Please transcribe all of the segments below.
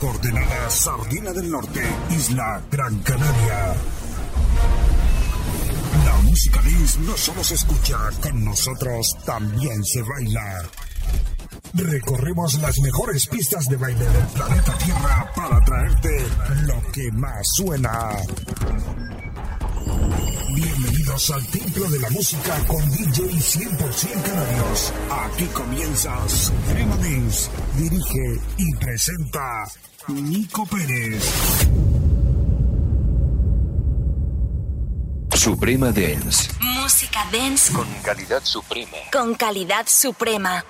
Coordenada Sardina del Norte, Isla Gran Canaria. La música dance no solo se escucha, con nosotros también se baila. Recorremos las mejores pistas de baile del planeta Tierra para traerte lo que más suena. Bienvenidos al Templo de la Música con DJ 100% Canarios. Aquí comienza Suprema Dance. Dirige y presenta Nico Pérez. Suprema Dance. Música dance Con calidad suprema. con calidad suprema.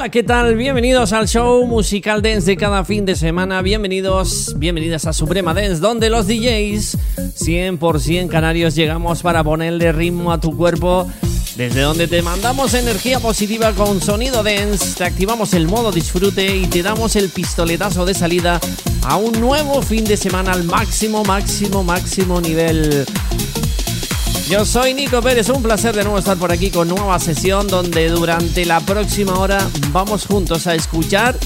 Hola, ¿qué tal? Bienvenidos al show musical dance de cada fin de semana. Bienvenidos, bienvenidas a Suprema Dance, donde los DJs 100% canarios llegamos para ponerle ritmo a tu cuerpo. Desde donde te mandamos energía positiva con sonido dance, te activamos el modo disfrute y te damos el pistoletazo de salida a un nuevo fin de semana al máximo, máximo, máximo nivel. Yo soy Nico Pérez, un placer de nuevo estar por aquí con nueva sesión donde durante la próxima hora vamos juntos a escuchar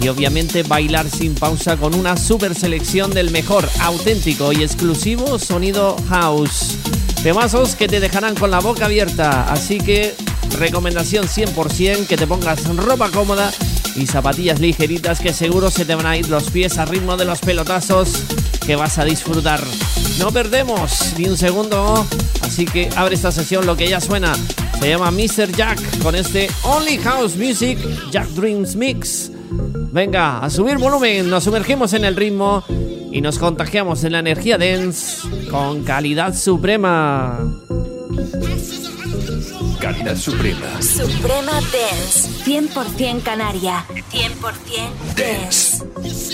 y obviamente bailar sin pausa con una super selección del mejor, auténtico y exclusivo sonido house. Temazos que te dejarán con la boca abierta, así que recomendación 100% que te pongas ropa cómoda y zapatillas ligeritas que seguro se te van a ir los pies a ritmo de los pelotazos que vas a disfrutar. No perdemos ni un segundo, así que abre esta sesión lo que ya suena. Se llama Mr. Jack con este Only House Music Jack Dreams Mix. Venga, a subir volumen, nos sumergimos en el ritmo y nos contagiamos en la energía dance con calidad suprema. Calidad suprema. Suprema Dance. 100% Canaria. 100% Dance.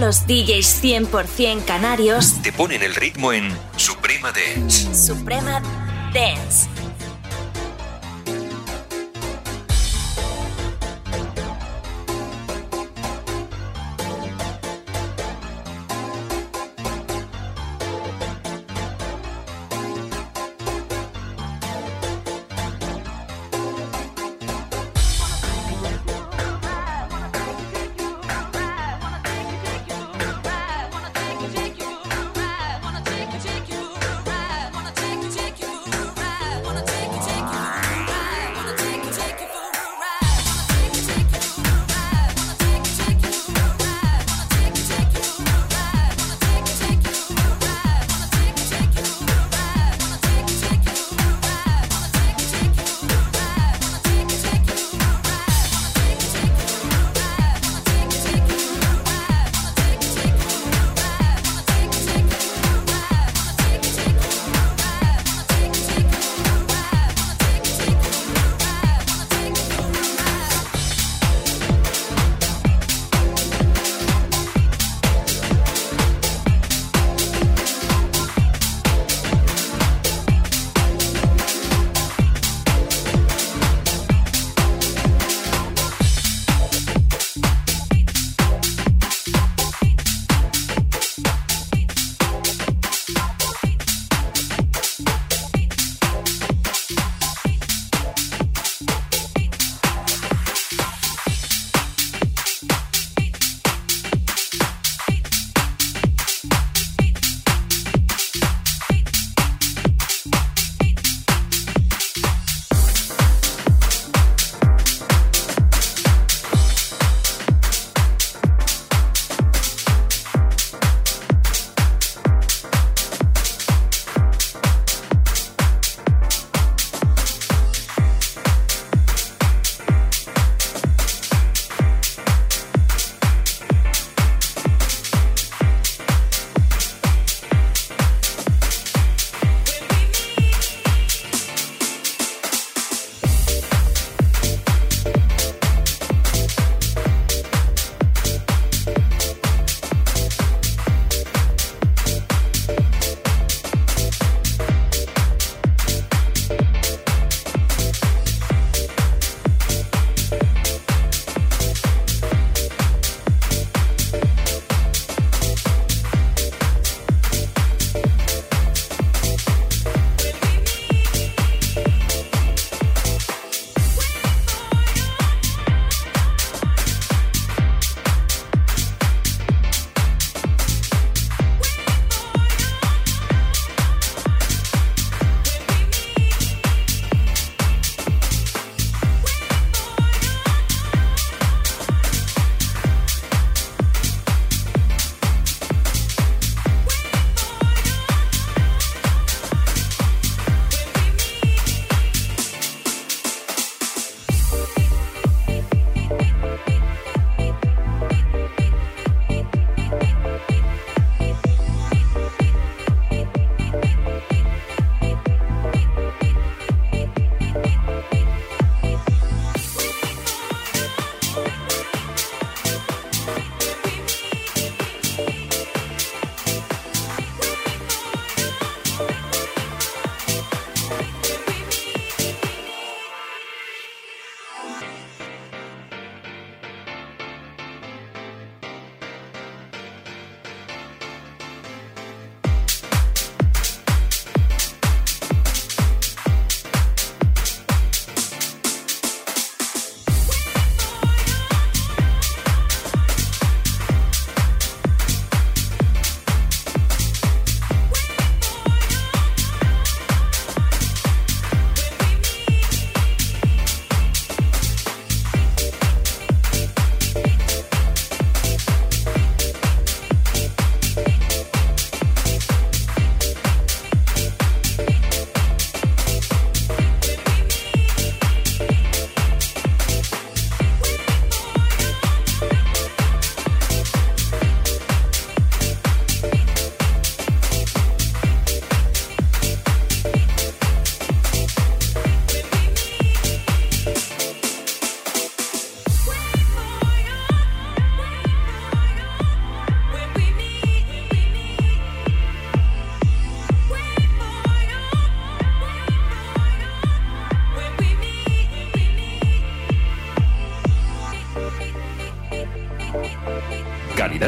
Los DJs 100% canarios te ponen el ritmo en Suprema Dance. Suprema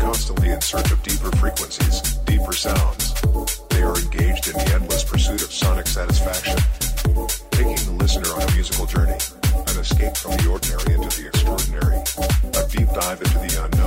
constantly in search of deeper frequencies, deeper sounds. They are engaged in the endless pursuit of sonic satisfaction, taking the listener on a musical journey, an escape from the ordinary into the extraordinary, a deep dive into the unknown.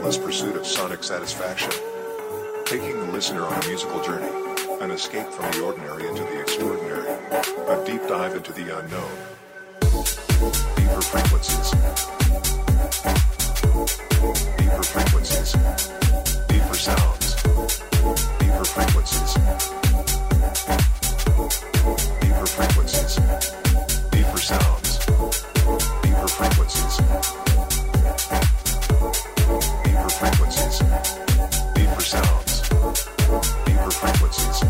relentless pursuit of sonic satisfaction, taking the listener on a musical journey, an escape from the ordinary into the extraordinary, a deep dive into the unknown, deeper frequencies, deeper frequencies, deeper sounds, deeper frequencies, deeper frequencies, deeper sounds, deeper frequencies sounds, deeper frequencies.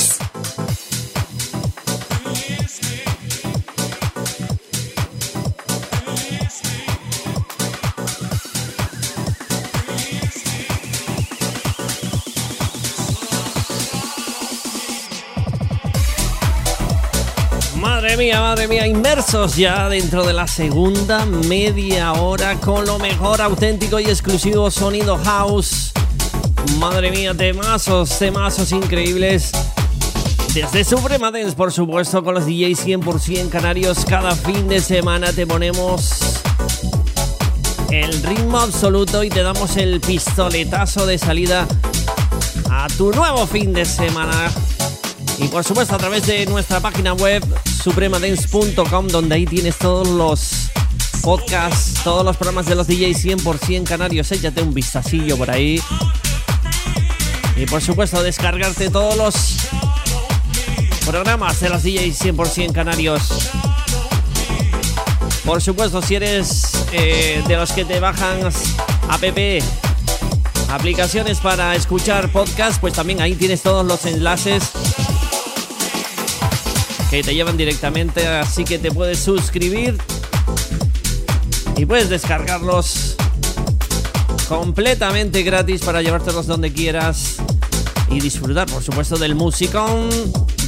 Inmersos ya dentro de la segunda media hora con lo mejor auténtico y exclusivo sonido house. Madre mía, temazos, temazos increíbles. Desde Suprema Dance, por supuesto, con los DJs 100% canarios, cada fin de semana te ponemos el ritmo absoluto y te damos el pistoletazo de salida a tu nuevo fin de semana. Y por supuesto a través de nuestra página web supremadance.com donde ahí tienes todos los podcasts, todos los programas de los DJs 100% canarios. Échate un vistacillo por ahí. Y por supuesto descargarte todos los programas de los DJs 100% canarios. Por supuesto, si eres eh, de los que te bajan app, aplicaciones para escuchar podcast, pues también ahí tienes todos los enlaces que te llevan directamente, así que te puedes suscribir y puedes descargarlos completamente gratis para llevártelos donde quieras y disfrutar, por supuesto, del musicón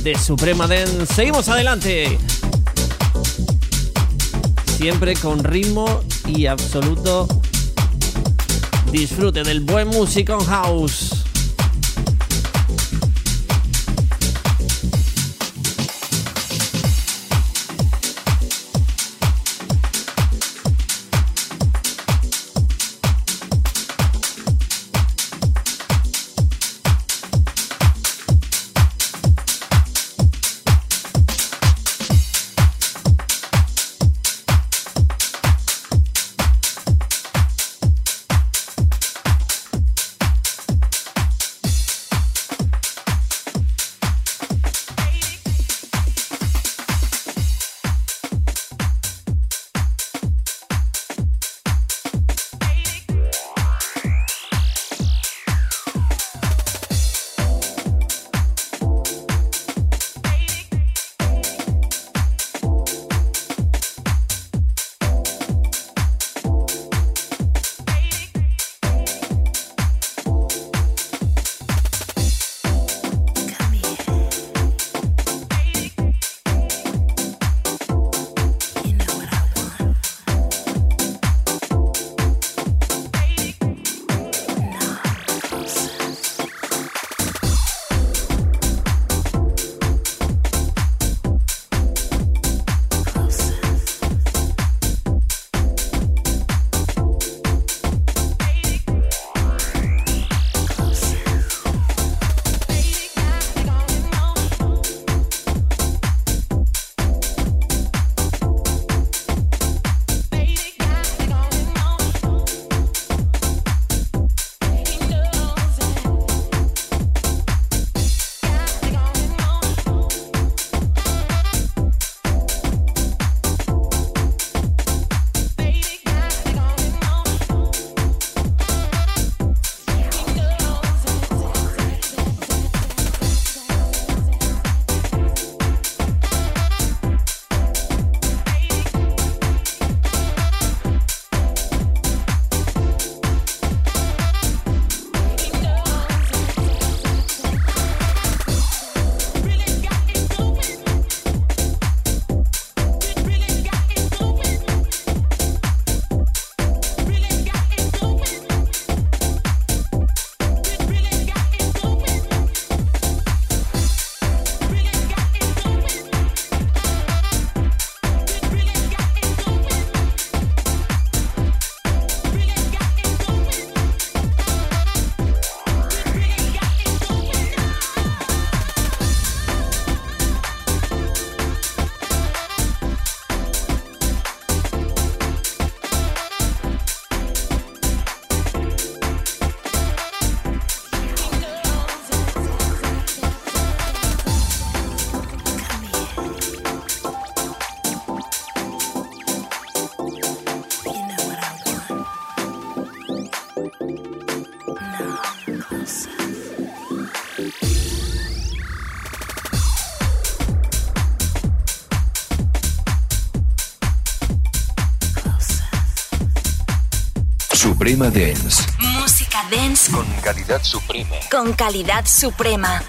de Suprema Den. Seguimos adelante. Siempre con ritmo y absoluto disfrute del buen musicón house. Suprema Dance. Música dance con calidad suprema. Con calidad suprema.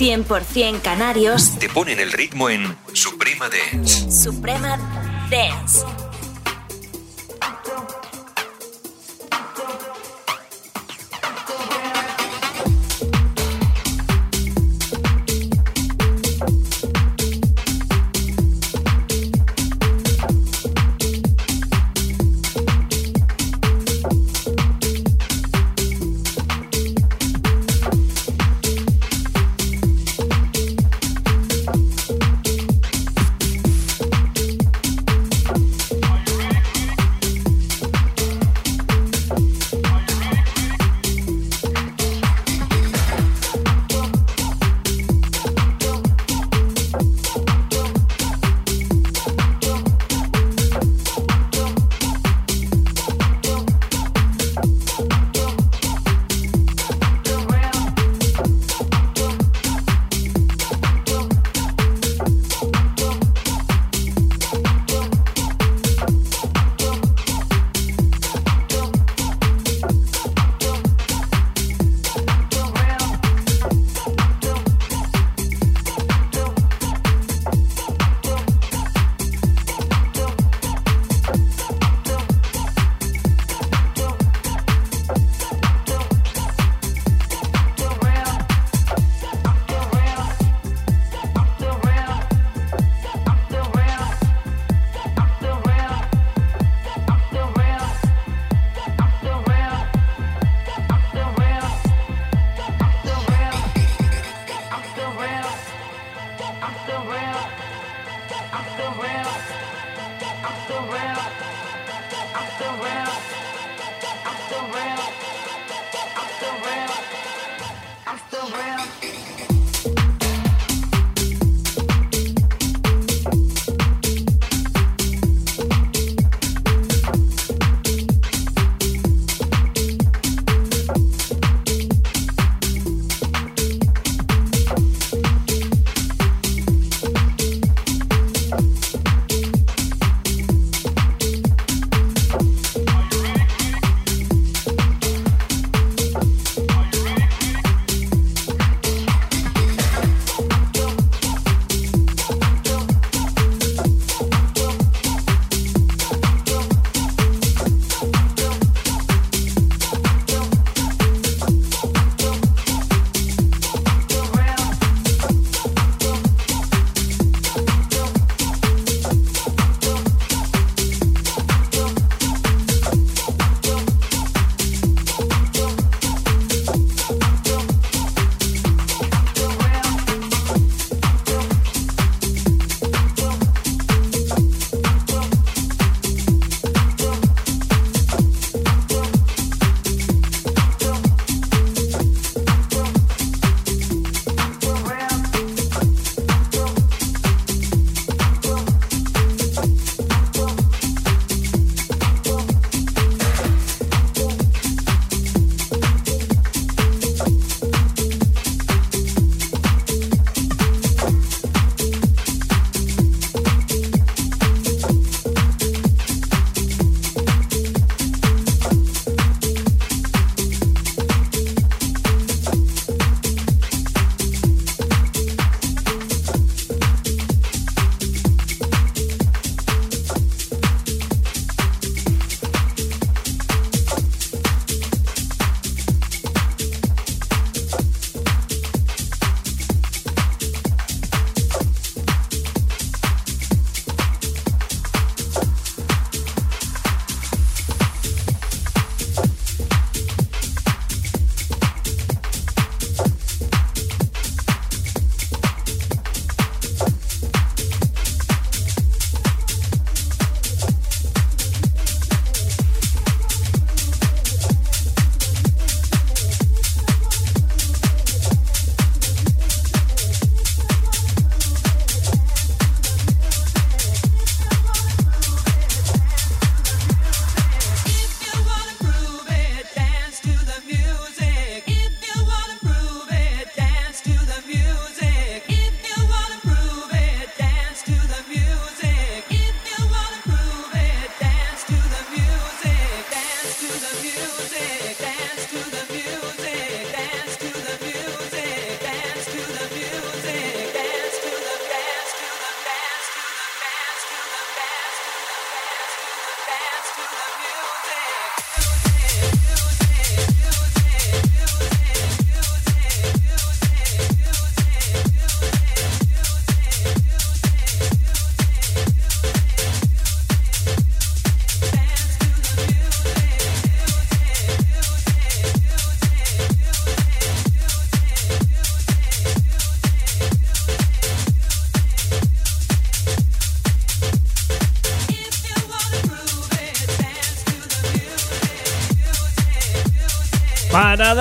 100% canarios te ponen el ritmo en Suprema Dance. Suprema Dance.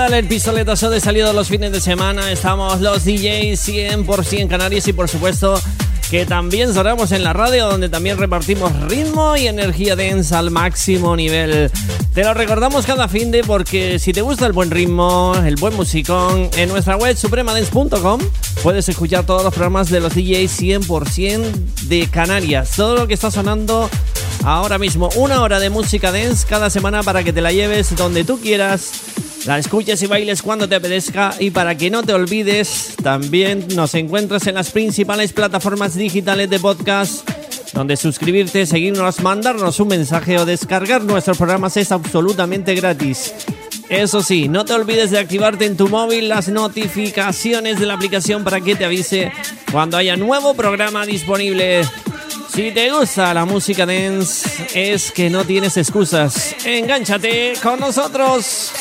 El pistoletazo de salida los fines de semana, estamos los DJs 100% canarios y por supuesto que también sonamos en la radio donde también repartimos ritmo y energía densa al máximo nivel. Te lo recordamos cada fin de porque si te gusta el buen ritmo, el buen musicón, en nuestra web supremadance.com puedes escuchar todos los programas de los DJs 100% de Canarias. Todo lo que está sonando ahora mismo, una hora de música dance cada semana para que te la lleves donde tú quieras la escuches y bailes cuando te apetezca y para que no te olvides, también nos encuentras en las principales plataformas digitales de podcast, donde suscribirte, seguirnos, mandarnos un mensaje o descargar nuestros programas es absolutamente gratis. Eso sí, no te olvides de activarte en tu móvil las notificaciones de la aplicación para que te avise cuando haya nuevo programa disponible. Si te gusta la música dance, es que no tienes excusas. Engánchate con nosotros.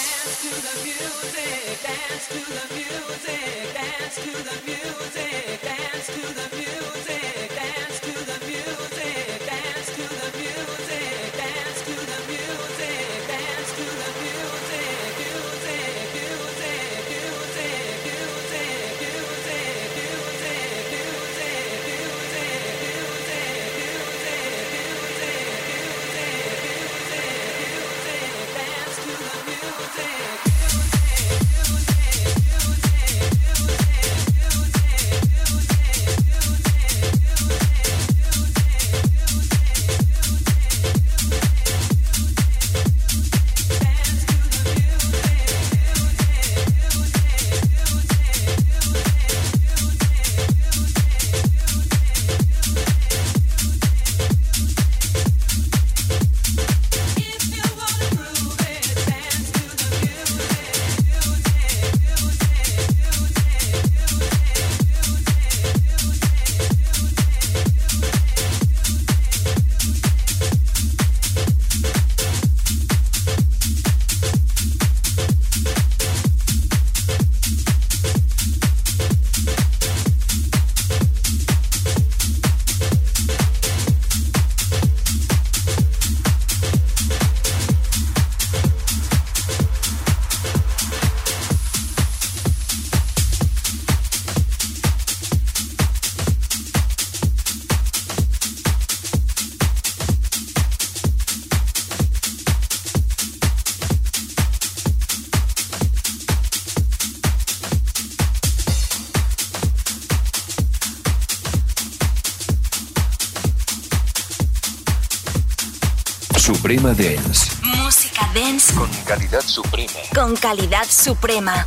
Suprema Dance. Música dance Con calidad suprema. con calidad suprema.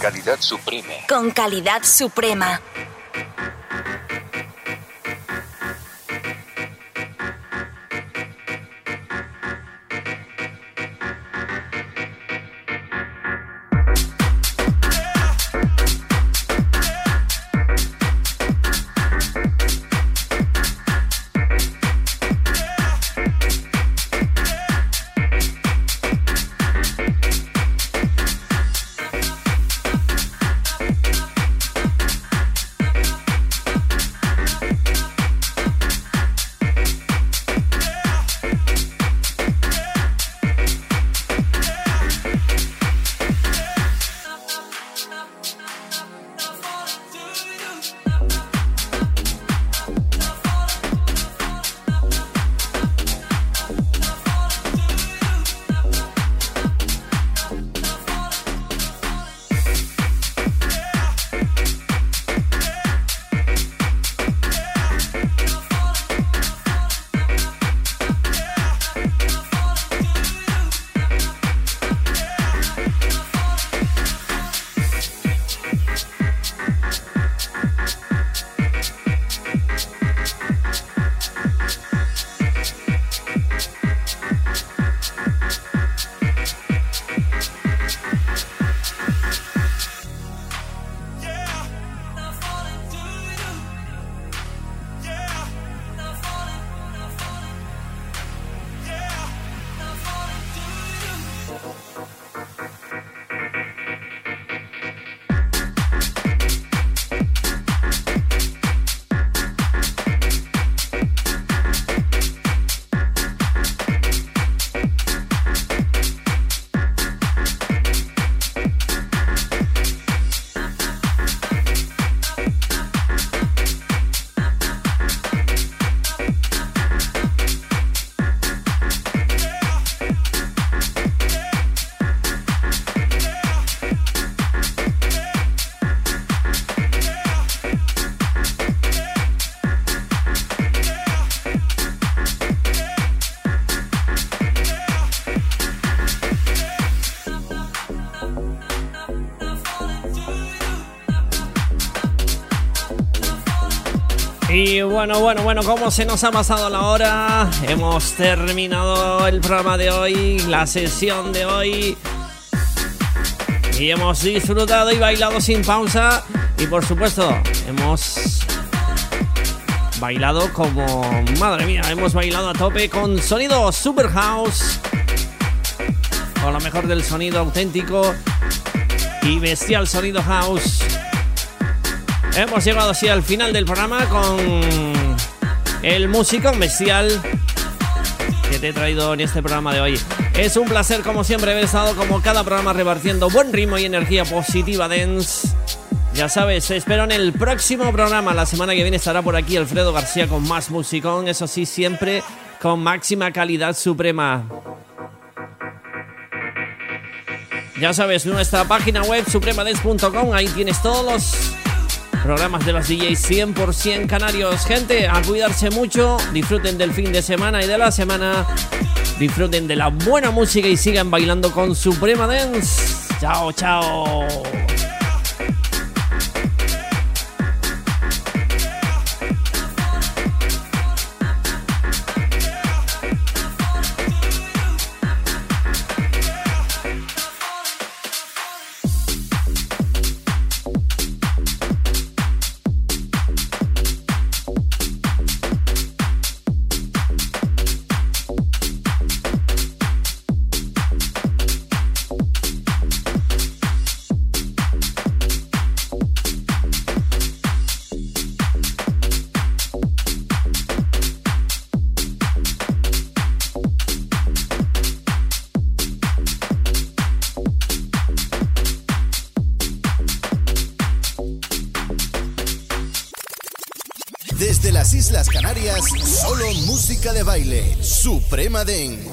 Calidad suprema. con calidad suprema. Bueno, bueno, bueno, ¿cómo se nos ha pasado la hora? Hemos terminado el programa de hoy, la sesión de hoy. Y hemos disfrutado y bailado sin pausa. Y por supuesto, hemos bailado como... Madre mía, hemos bailado a tope con sonido Super House. Con lo mejor del sonido auténtico y bestial sonido house. Hemos llegado así al final del programa con el músico bestial que te he traído en este programa de hoy. Es un placer, como siempre, haber estado como cada programa repartiendo buen ritmo y energía positiva dance. Ya sabes, espero en el próximo programa. La semana que viene estará por aquí Alfredo García con más musicón. Eso sí, siempre con máxima calidad suprema. Ya sabes, nuestra página web supremadance.com, ahí tienes todos los programas de los DJs 100% canarios. Gente, a cuidarse mucho, disfruten del fin de semana y de la semana, disfruten de la buena música y sigan bailando con Suprema Dance. Chao, chao. Suprema Dance.